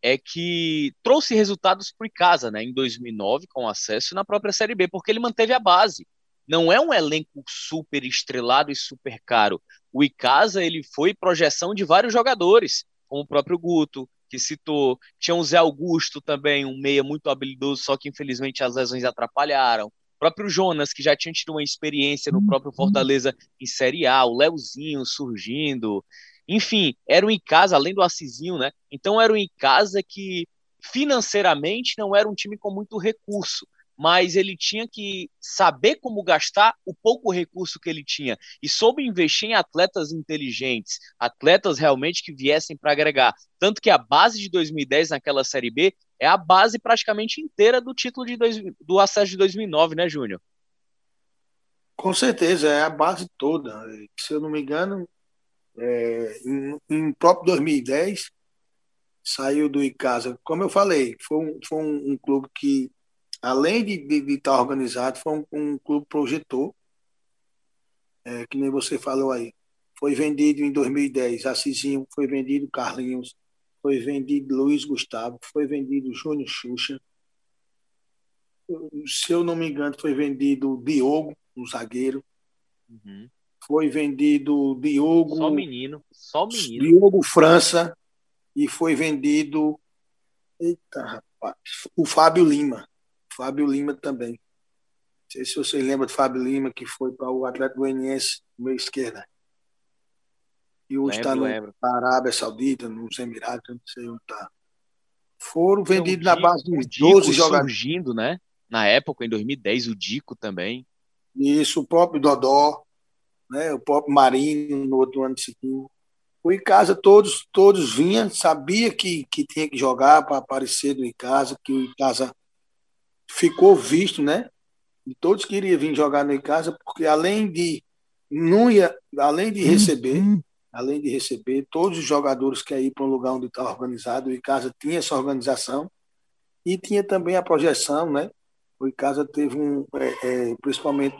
é que trouxe resultados para o Icasa, né, em 2009, com acesso na própria Série B, porque ele manteve a base. Não é um elenco super estrelado e super caro. O Icasa ele foi projeção de vários jogadores, como o próprio Guto, que citou. Tinha o Zé Augusto também, um meia muito habilidoso, só que infelizmente as lesões atrapalharam. O próprio Jonas, que já tinha tido uma experiência no próprio uhum. Fortaleza em Série A, o Leozinho surgindo. Enfim, era um Icasa, além do Assisinho, né? Então era um Icasa que financeiramente não era um time com muito recurso, mas ele tinha que saber como gastar o pouco recurso que ele tinha e soube investir em atletas inteligentes, atletas realmente que viessem para agregar. Tanto que a base de 2010 naquela Série B é a base praticamente inteira do título de dois, do acesso de 2009, né, Júnior? Com certeza, é a base toda. Se eu não me engano, é, em, em próprio 2010, saiu do Icasa. Como eu falei, foi um, foi um, um clube que além de estar de, de tá organizado, foi um, um clube projetor, é, que nem você falou aí. Foi vendido em 2010, Assisinho, foi vendido Carlinhos, foi vendido Luiz Gustavo, foi vendido Júnior Xuxa. Se eu não me engano, foi vendido Diogo, um zagueiro. Uhum. Foi vendido Diogo. Só menino, só menino. Diogo França. E foi vendido. Eita, rapaz. O Fábio Lima. Fábio Lima também. Não sei se vocês lembram de Fábio Lima, que foi para o Atlético Goianiense, meio esquerda. E hoje está na Arábia Saudita, nos Emirados, não sei onde está. Foram vendidos na base de 12 jogadores. surgindo, né? Na época, em 2010, o Dico também. Isso, o próprio Dodó, né? o próprio Marinho no outro ano seguinte. O Icasa, todos, todos vinham, sabia que, que tinha que jogar para aparecer do Icasa, que o Icasa ficou visto, né? E todos queriam vir jogar no casa, porque além de não ia, além de receber, uhum. Além de receber, todos os jogadores que ir para um lugar onde está organizado, o Icasa tinha essa organização e tinha também a projeção, né? O Icasa teve um, é, é, principalmente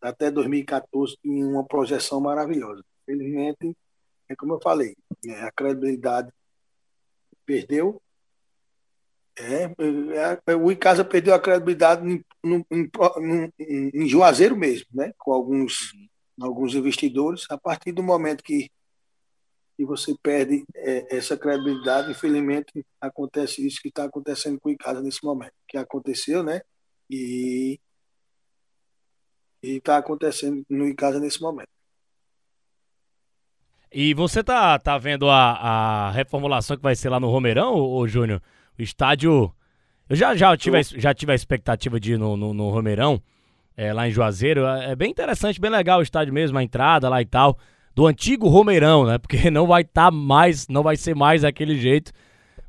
até 2014, tinha uma projeção maravilhosa. Felizmente, é como eu falei, é, a credibilidade perdeu, é, é, é, o Icasa perdeu a credibilidade em, em, em, em, Juazeiro mesmo, né? com alguns, uhum. alguns investidores. A partir do momento que, que você perde é, essa credibilidade, infelizmente acontece isso que está acontecendo com o Icasa nesse momento, que aconteceu, né? E está acontecendo no Icasa nesse momento. E você tá, tá vendo a, a reformulação que vai ser lá no Romeirão, ô, Júnior? O estádio. Eu já, já, tive, a, já tive a expectativa de ir no, no, no Romeirão, é, lá em Juazeiro. É, é bem interessante, bem legal o estádio mesmo, a entrada lá e tal. Do antigo Romeirão, né? Porque não vai estar tá mais, não vai ser mais daquele jeito.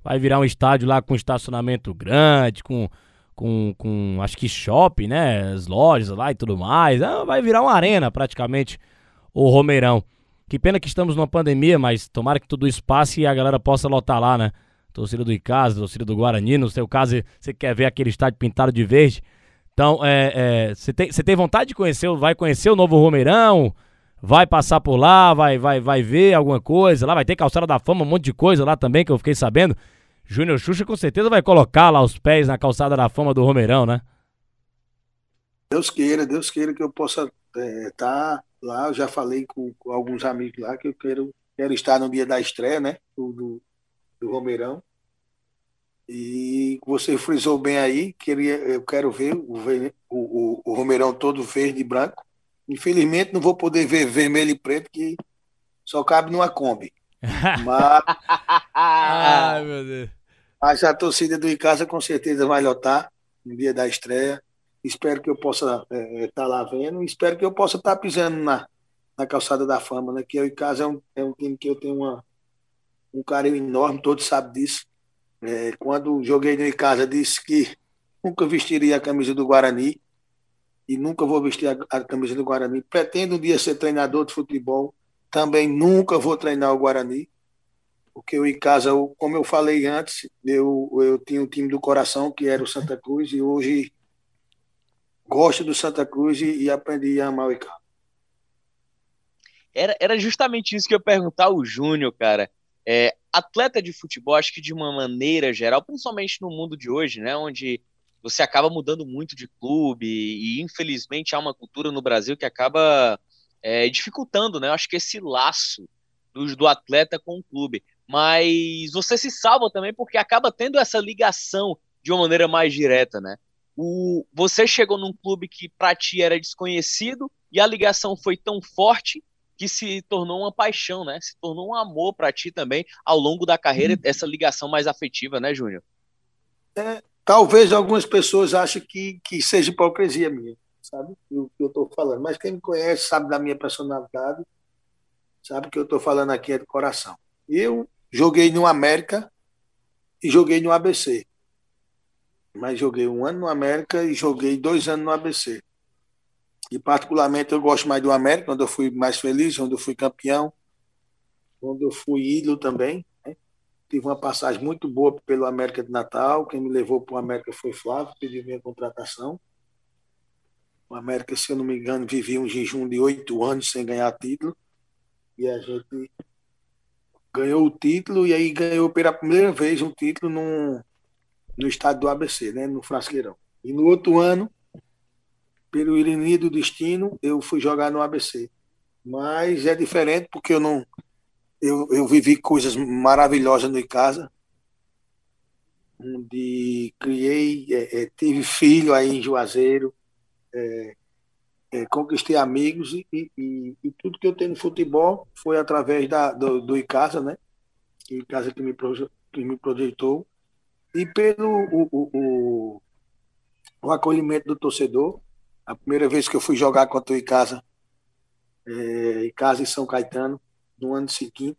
Vai virar um estádio lá com estacionamento grande, com, com, com acho que shopping, né? As lojas lá e tudo mais. Ah, vai virar uma arena praticamente o Romeirão. Que pena que estamos numa pandemia, mas tomara que tudo isso passe e a galera possa lotar lá, né? torcida do Icasa, torcida do Guarani, no seu caso, você quer ver aquele estádio pintado de verde. Então, é, você é, tem, tem vontade de conhecer, vai conhecer o novo Romeirão, vai passar por lá, vai, vai, vai ver alguma coisa, lá vai ter calçada da fama, um monte de coisa lá também que eu fiquei sabendo. Júnior Xuxa com certeza vai colocar lá os pés na calçada da fama do Romeirão, né? Deus queira, Deus queira que eu possa estar é, tá lá. Eu já falei com, com, alguns amigos lá que eu quero, quero estar no dia da estreia, né? Do, do, do Romeirão. E você frisou bem aí, queria, eu quero ver o, o, o Romeirão todo verde e branco. Infelizmente não vou poder ver vermelho e preto, que só cabe numa Kombi. Mas, Ai, meu Deus. mas a torcida do Icasa com certeza vai lotar no dia da estreia. Espero que eu possa estar é, é tá lá vendo. Espero que eu possa estar tá pisando na, na calçada da fama, né? Que o Icasa é um, é um time que eu tenho uma, um carinho enorme, todos sabem disso. É, quando joguei no casa, disse que nunca vestiria a camisa do Guarani e nunca vou vestir a, a camisa do Guarani. Pretendo um dia ser treinador de futebol, também nunca vou treinar o Guarani, porque eu em casa, eu, como eu falei antes, eu, eu tinha um time do coração que era o Santa Cruz e hoje gosto do Santa Cruz e, e aprendi a amar o Icasa. Era, era justamente isso que eu ia perguntar ao Júnior, cara. É, atleta de futebol, acho que de uma maneira geral, principalmente no mundo de hoje, né, onde você acaba mudando muito de clube e infelizmente há uma cultura no Brasil que acaba é, dificultando, né, acho que esse laço do, do atleta com o clube. Mas você se salva também porque acaba tendo essa ligação de uma maneira mais direta, né? O, você chegou num clube que para ti era desconhecido e a ligação foi tão forte que se tornou uma paixão, né? Se tornou um amor para ti também ao longo da carreira, essa ligação mais afetiva, né, Júnior? É, talvez algumas pessoas achem que, que seja hipocrisia minha, sabe? O que eu estou falando. Mas quem me conhece sabe da minha personalidade, sabe que eu estou falando aqui é de coração. Eu joguei no América e joguei no ABC. Mas joguei um ano no América e joguei dois anos no ABC. E particularmente eu gosto mais do América, onde eu fui mais feliz, onde eu fui campeão, onde eu fui ídolo também. Tive uma passagem muito boa pelo América de Natal. Quem me levou para o América foi Flávio, pediu minha contratação. O América, se eu não me engano, vivia um jejum de oito anos sem ganhar título. E a gente ganhou o título e aí ganhou pela primeira vez um título no, no estádio do ABC, né, no Frasqueirão. E no outro ano, pelo ironia do destino, eu fui jogar no ABC. Mas é diferente porque eu não. Eu, eu vivi coisas maravilhosas no casa, onde criei, é, é, tive filho aí em Juazeiro, é, é conquistei amigos e, e, e, tudo que eu tenho no futebol foi através da, do, do Icasa, né? Icasa que me, que me projetou, e pelo o, o, o, o acolhimento do torcedor, a primeira vez que eu fui jogar contra o Icasa, é, Icasa e São Caetano, no ano seguinte,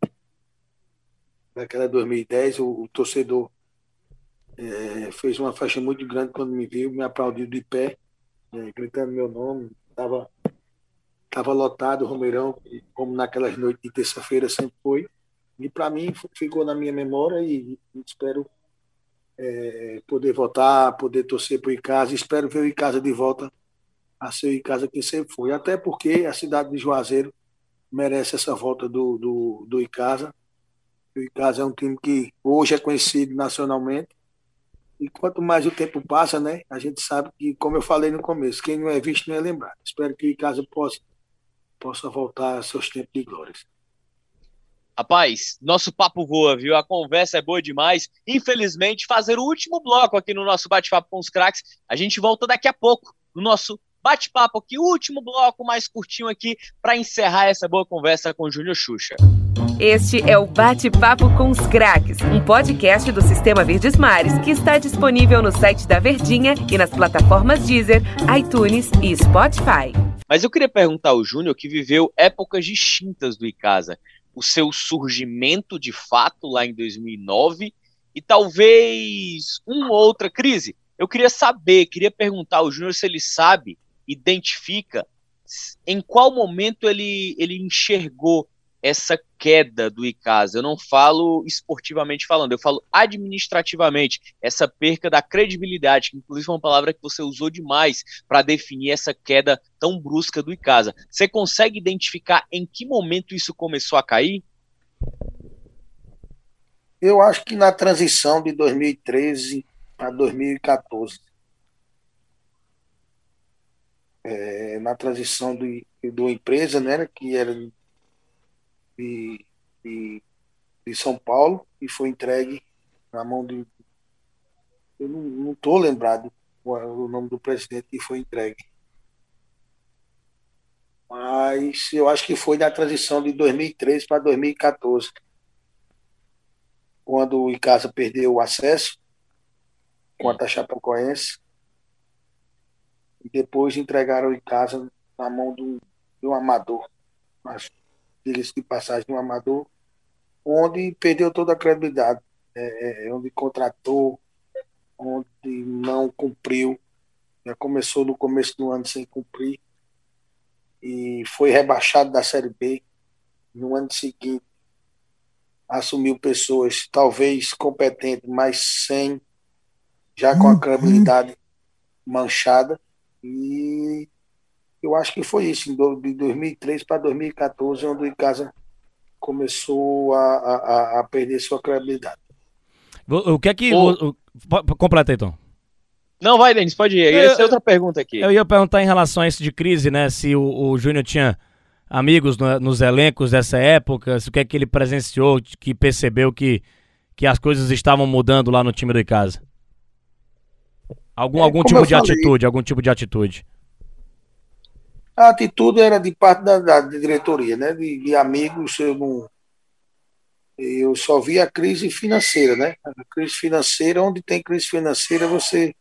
naquela 2010, o, o torcedor é, fez uma faixa muito grande quando me viu, me aplaudiu de pé, é, gritando meu nome. Estava tava lotado o Romeirão, como naquelas noites de terça-feira sempre foi. E para mim ficou na minha memória e, e espero é, poder votar, poder torcer o Icasa. Espero ver o Icasa de volta a ser casa que sempre foi. Até porque a cidade de Juazeiro merece essa volta do, do, do Icasa. O Icasa é um time que hoje é conhecido nacionalmente. E quanto mais o tempo passa, né, a gente sabe que, como eu falei no começo, quem não é visto não é lembrado. Espero que o Icasa possa, possa voltar aos seus tempos de glórias. Rapaz, nosso papo voa, viu? A conversa é boa demais. Infelizmente, fazer o último bloco aqui no nosso bate-papo com os craques. A gente volta daqui a pouco no nosso bate-papo aqui, último bloco mais curtinho aqui para encerrar essa boa conversa com o Júnior Xuxa. Este é o Bate-Papo com os Craques, um podcast do Sistema Verdes Mares que está disponível no site da Verdinha e nas plataformas Deezer, iTunes e Spotify. Mas eu queria perguntar ao Júnior que viveu épocas distintas do Icasa. O seu surgimento de fato lá em 2009 e talvez uma outra crise. Eu queria saber, queria perguntar ao Júnior se ele sabe identifica em qual momento ele, ele enxergou essa queda do Icasa. Eu não falo esportivamente falando, eu falo administrativamente, essa perca da credibilidade, que inclusive é uma palavra que você usou demais para definir essa queda tão brusca do Icasa. Você consegue identificar em que momento isso começou a cair? Eu acho que na transição de 2013 a 2014 é, na transição do, do empresa, né, que era de, de, de, São Paulo e foi entregue na mão de. Eu não estou lembrado o nome do presidente que foi entregue. Mas eu acho que foi na transição de 2013 para 2014, quando o Icasa perdeu o acesso contra a Chapecoense e depois entregaram em casa na mão do, do amador, mas diga-se de passagem, um amador, onde perdeu toda a credibilidade, é, é, onde contratou, onde não cumpriu, já começou no começo do ano sem cumprir. E foi rebaixado da Série B. No ano seguinte assumiu pessoas talvez competentes, mas sem já com a credibilidade manchada e eu acho que foi isso, de 2003 para 2014, onde o Icasa começou a, a, a, perder sua credibilidade. O que é que. O... O... Completa então. Não, vai, Denis, pode ir. Essa é outra pergunta aqui. Eu ia perguntar em relação a isso de crise, né? Se o, o Júnior tinha amigos no, nos elencos dessa época, se o que é que ele presenciou, que percebeu que, que as coisas estavam mudando lá no time do Icasa. Algum, é, algum tipo de falei, atitude, algum tipo de atitude. A atitude era de parte da, da diretoria, né? De, de, amigos, eu não. Eu só vi a crise financeira, né? A crise financeira, onde tem crise financeira, você.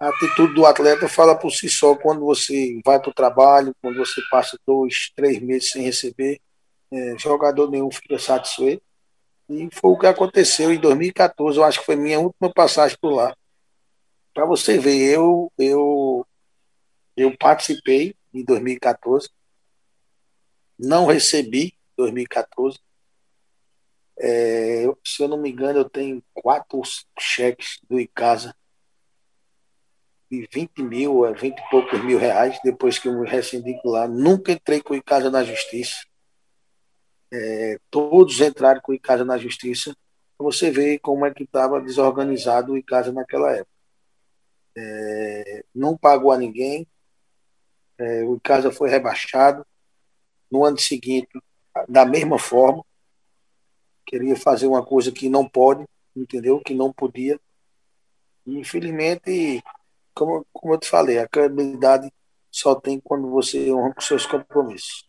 A atitude do atleta fala por si só quando você vai para o trabalho, quando você passa dois, três meses sem receber, é, jogador nenhum fica satisfeito. E foi o que aconteceu em 2014, eu acho que foi minha última passagem por lá. Para você ver, eu, eu, eu participei em 2014, não recebi em 2014. É, se eu não me engano, eu tenho quatro cheques do Icasa de 20 mil, 20 é, e poucos mil reais, depois que eu me rescindi lá. Nunca entrei com o Icasa na justiça. É, todos entraram com o Icasa na justiça. Você vê como é que estava desorganizado o Icasa naquela época é, não pagou a ninguém, é, o Icasa foi rebaixado. No ano seguinte, da mesma forma, queria fazer uma coisa que não pode, entendeu? Que não podia. E, infelizmente, como, como eu te falei, a credibilidade só tem quando você honra com seus compromissos.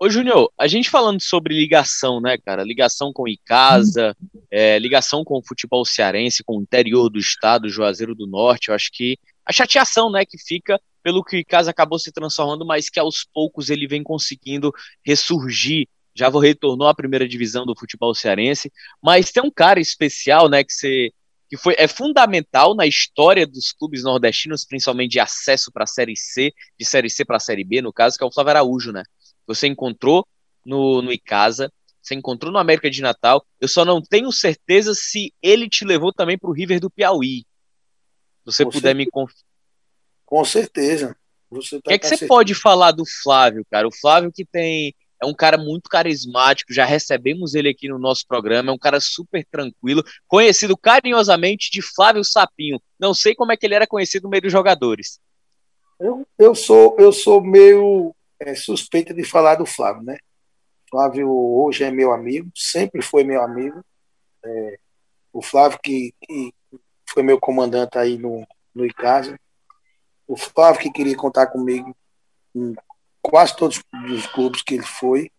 Ô, Júnior, a gente falando sobre ligação, né, cara? Ligação com Icasa, é, ligação com o futebol cearense, com o interior do estado, Juazeiro do Norte, eu acho que a chateação, né, que fica pelo que o Icasa acabou se transformando, mas que aos poucos ele vem conseguindo ressurgir. Já retornou à primeira divisão do futebol cearense, mas tem um cara especial, né, que você que foi é fundamental na história dos clubes nordestinos, principalmente de acesso para a Série C, de Série C para a Série B, no caso, que é o Flávio Araújo, né? Você encontrou no, no Icasa, você encontrou no América de Natal. Eu só não tenho certeza se ele te levou também para o River do Piauí. Se você Com puder certeza. me confirmar. Com certeza. O tá que é que você certeza. pode falar do Flávio, cara? O Flávio que tem é um cara muito carismático, já recebemos ele aqui no nosso programa, é um cara super tranquilo, conhecido carinhosamente de Flávio Sapinho. Não sei como é que ele era conhecido no meio dos jogadores. Eu, eu sou eu sou meio é, suspeita de falar do Flávio, né? Flávio hoje é meu amigo, sempre foi meu amigo. É, o Flávio que, que, foi meu comandante aí no, no ICASA. O Flávio que queria contar comigo em quase todos os clubes que ele foi.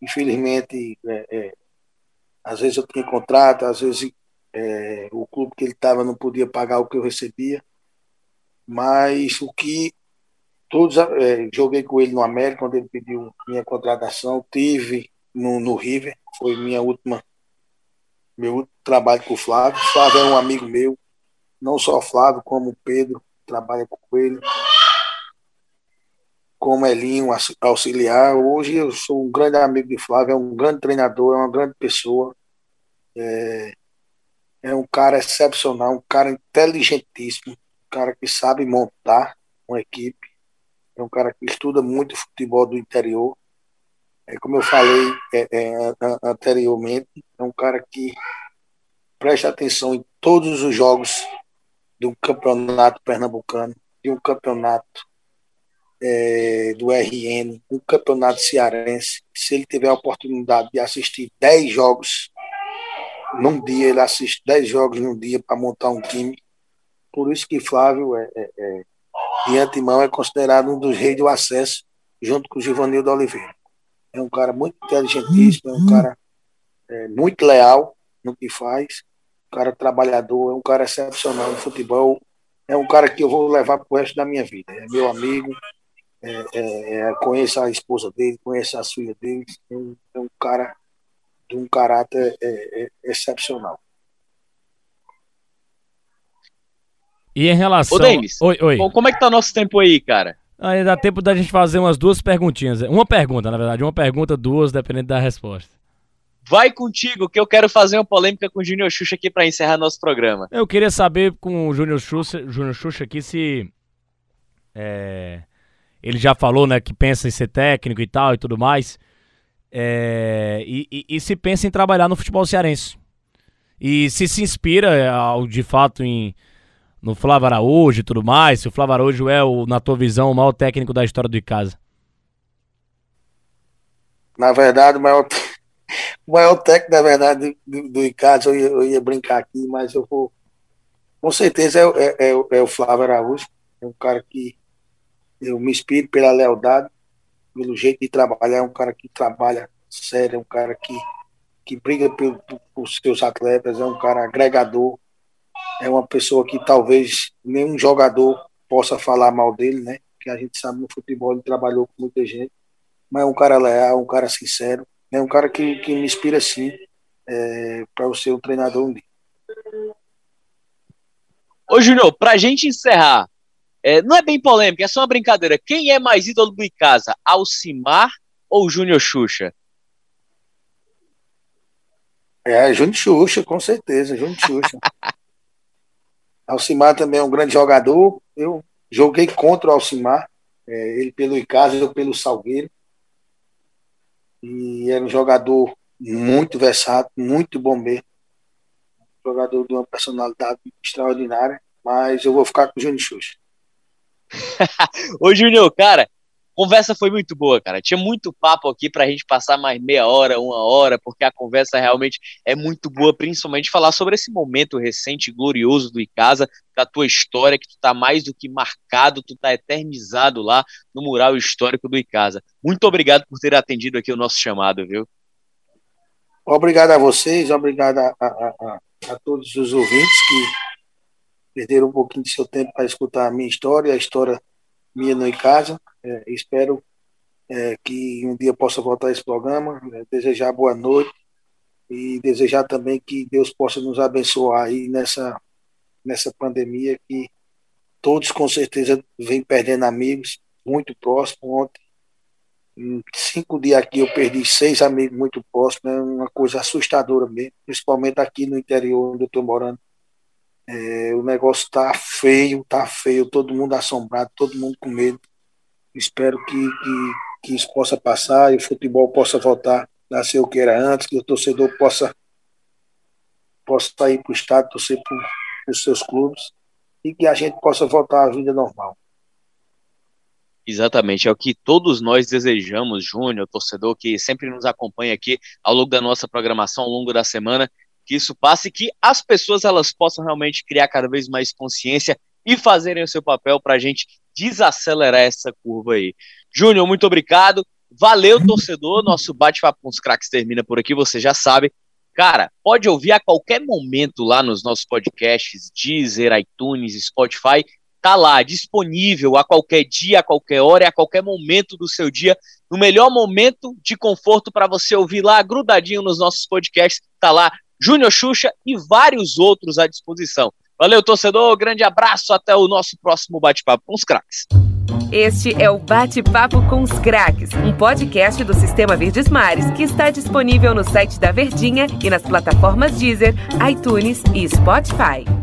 Infelizmente, é, é, às vezes eu tinha contrato, às vezes é, o clube que ele estava não podia pagar o que eu recebia. Mas o que Todos, é, joguei com ele no América, quando ele pediu minha contratação. Tive no, no River, foi minha última, meu último trabalho com o Flávio. O Flávio é um amigo meu, não só o Flávio, como o Pedro, trabalha com ele. Como Elinho, auxiliar. Hoje eu sou um grande amigo de Flávio, é um grande treinador, é uma grande pessoa. É, é um cara excepcional, um cara inteligentíssimo, um cara que sabe montar uma equipe é um cara que estuda muito futebol do interior. É, como eu falei é, é, anteriormente, é um cara que presta atenção em todos os jogos do campeonato pernambucano, de um campeonato é, do RN, um campeonato cearense. Se ele tiver a oportunidade de assistir 10 jogos num dia, ele assiste 10 jogos num dia para montar um time. Por isso que Flávio é, é, é de antemão é considerado um dos reis do acesso, junto com o Givanildo Oliveira. É um cara muito inteligentíssimo, é um cara é, muito leal no que faz, um cara trabalhador, é um cara excepcional no futebol, é um cara que eu vou levar para o resto da minha vida. É meu amigo, é, é, é, conheço a esposa dele, conheço as filhas dele, é um, é um cara de um caráter é, excepcional. E em relação. Ô, Denis, oi, oi. como é que tá o nosso tempo aí, cara? Aí dá tempo da gente fazer umas duas perguntinhas. Uma pergunta, na verdade. Uma pergunta, duas, dependendo da resposta. Vai contigo, que eu quero fazer uma polêmica com o Júnior Xuxa aqui para encerrar nosso programa. Eu queria saber com o Júnior Xuxa, Júnior Xuxa aqui se. É, ele já falou, né, que pensa em ser técnico e tal e tudo mais. É, e, e, e, se pensa em trabalhar no futebol cearense. E se se inspira, de fato, em, no Flávio Araújo e tudo mais, se o Flávio Araújo é, o, na tua visão, o maior técnico da história do Icasa. Na verdade, o maior, o maior técnico, na verdade, do, do Icasa, eu ia, eu ia, brincar aqui, mas eu vou. Com certeza é, é, é, é o Flávio Araújo. É um cara que eu me inspiro pela lealdade, pelo jeito de trabalhar. É um cara que trabalha sério, é um cara que, que briga por seus atletas, é um cara agregador é uma pessoa que talvez nenhum jogador possa falar mal dele, né? Que a gente sabe no futebol ele trabalhou com muita gente, mas é um cara leal, um cara sincero, é um cara que, que me inspira sim é, para eu ser um treinador um dia. Ô Júnior, pra gente encerrar, é, não é bem polêmica, é só uma brincadeira. Quem é mais ídolo do Icasa, Alcimar ou Júnior Xuxa? É, Júnior Xuxa, com certeza, Júnior Xuxa. Alcimar também é um grande jogador. Eu joguei contra o Alcimar, é, ele pelo Icasa, eu pelo Salgueiro. E era um jogador muito versátil, muito bom mesmo. Jogador de uma personalidade extraordinária. Mas eu vou ficar com o Júnior Xuxa. Ô, Júnior, cara, conversa foi muito boa, cara. Tinha muito papo aqui pra gente passar mais meia hora, uma hora, porque a conversa realmente é muito boa, principalmente falar sobre esse momento recente e glorioso do Icasa, da tua história, que tu tá mais do que marcado, tu tá eternizado lá no mural histórico do Icasa. Muito obrigado por ter atendido aqui o nosso chamado, viu? Obrigado a vocês, obrigado a, a, a, a todos os ouvintes que perderam um pouquinho de seu tempo para escutar a minha história, a história minha no Icasa. É, espero é, que um dia possa voltar a esse programa. É, desejar boa noite e desejar também que Deus possa nos abençoar aí nessa, nessa pandemia que todos com certeza vêm perdendo amigos muito próximos. Ontem, em cinco dias aqui, eu perdi seis amigos muito próximos. É uma coisa assustadora mesmo, principalmente aqui no interior onde eu estou morando. É, o negócio tá feio, tá feio, todo mundo assombrado, todo mundo com medo. Espero que, que, que isso possa passar e o futebol possa voltar a ser o que era antes, que o torcedor possa, possa ir para o estado, torcer para os seus clubes e que a gente possa voltar à vida normal. Exatamente, é o que todos nós desejamos, Júnior, torcedor que sempre nos acompanha aqui ao longo da nossa programação, ao longo da semana, que isso passe e que as pessoas elas possam realmente criar cada vez mais consciência e fazerem o seu papel para a gente desacelerar essa curva aí. Júnior, muito obrigado. Valeu, torcedor. Nosso bate-papo com os craques termina por aqui, você já sabe. Cara, pode ouvir a qualquer momento lá nos nossos podcasts, Deezer, iTunes, Spotify. Tá lá, disponível a qualquer dia, a qualquer hora a qualquer momento do seu dia. No melhor momento de conforto para você ouvir lá, grudadinho nos nossos podcasts. Tá lá, Júnior Xuxa e vários outros à disposição. Valeu, torcedor. Grande abraço. Até o nosso próximo bate-papo com os craques. Este é o Bate-Papo com os Craques, um podcast do Sistema Verdes Mares que está disponível no site da Verdinha e nas plataformas Deezer, iTunes e Spotify.